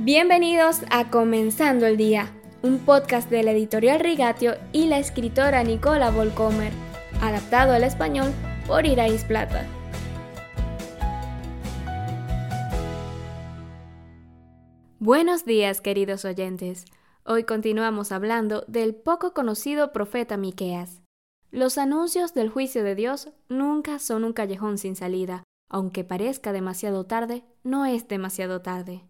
Bienvenidos a Comenzando el Día, un podcast de la editorial Rigatio y la escritora Nicola Volcomer, adaptado al español por Irais Plata. Buenos días, queridos oyentes. Hoy continuamos hablando del poco conocido profeta Miqueas. Los anuncios del juicio de Dios nunca son un callejón sin salida. Aunque parezca demasiado tarde, no es demasiado tarde.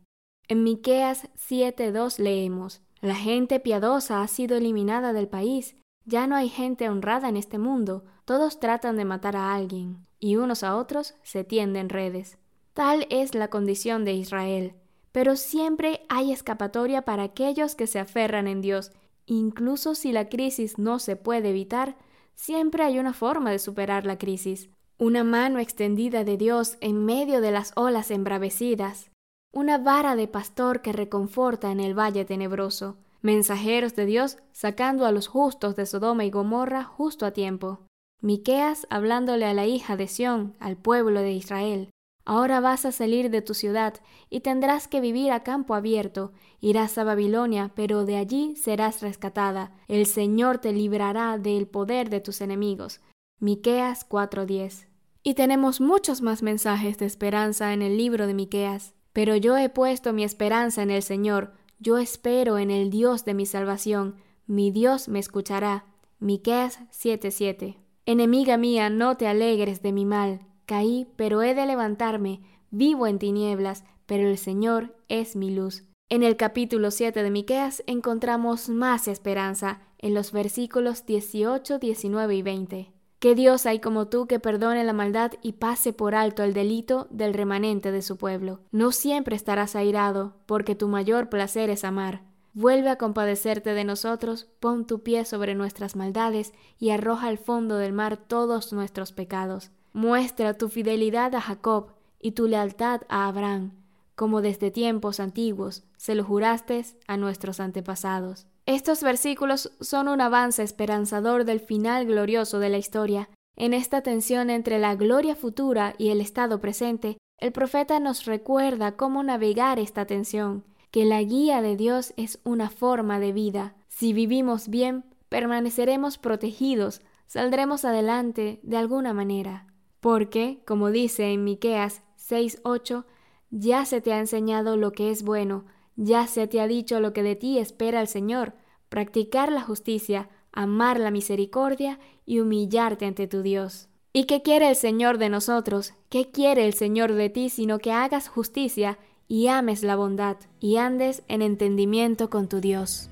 En Miqueas 7:2 leemos: La gente piadosa ha sido eliminada del país. Ya no hay gente honrada en este mundo. Todos tratan de matar a alguien, y unos a otros se tienden redes. Tal es la condición de Israel. Pero siempre hay escapatoria para aquellos que se aferran en Dios. Incluso si la crisis no se puede evitar, siempre hay una forma de superar la crisis. Una mano extendida de Dios en medio de las olas embravecidas una vara de pastor que reconforta en el valle tenebroso, mensajeros de Dios sacando a los justos de Sodoma y Gomorra justo a tiempo. Miqueas hablándole a la hija de Sión, al pueblo de Israel. Ahora vas a salir de tu ciudad y tendrás que vivir a campo abierto. Irás a Babilonia, pero de allí serás rescatada. El Señor te librará del poder de tus enemigos. Miqueas 4:10. Y tenemos muchos más mensajes de esperanza en el libro de Miqueas. Pero yo he puesto mi esperanza en el Señor, yo espero en el Dios de mi salvación, mi Dios me escuchará. Miqueas 7:7. Enemiga mía, no te alegres de mi mal. Caí, pero he de levantarme. Vivo en tinieblas, pero el Señor es mi luz. En el capítulo 7 de Miqueas encontramos más esperanza en los versículos 18, 19 y 20. ¿Qué Dios hay como tú que perdone la maldad y pase por alto el delito del remanente de su pueblo? No siempre estarás airado, porque tu mayor placer es amar. Vuelve a compadecerte de nosotros, pon tu pie sobre nuestras maldades y arroja al fondo del mar todos nuestros pecados. Muestra tu fidelidad a Jacob y tu lealtad a Abraham, como desde tiempos antiguos se lo juraste a nuestros antepasados. Estos versículos son un avance esperanzador del final glorioso de la historia. En esta tensión entre la gloria futura y el estado presente, el profeta nos recuerda cómo navegar esta tensión, que la guía de Dios es una forma de vida. Si vivimos bien, permaneceremos protegidos, saldremos adelante de alguna manera. Porque, como dice en Miqueas 6:8, ya se te ha enseñado lo que es bueno, ya se te ha dicho lo que de ti espera el Señor, practicar la justicia, amar la misericordia y humillarte ante tu Dios. ¿Y qué quiere el Señor de nosotros? ¿Qué quiere el Señor de ti sino que hagas justicia y ames la bondad y andes en entendimiento con tu Dios?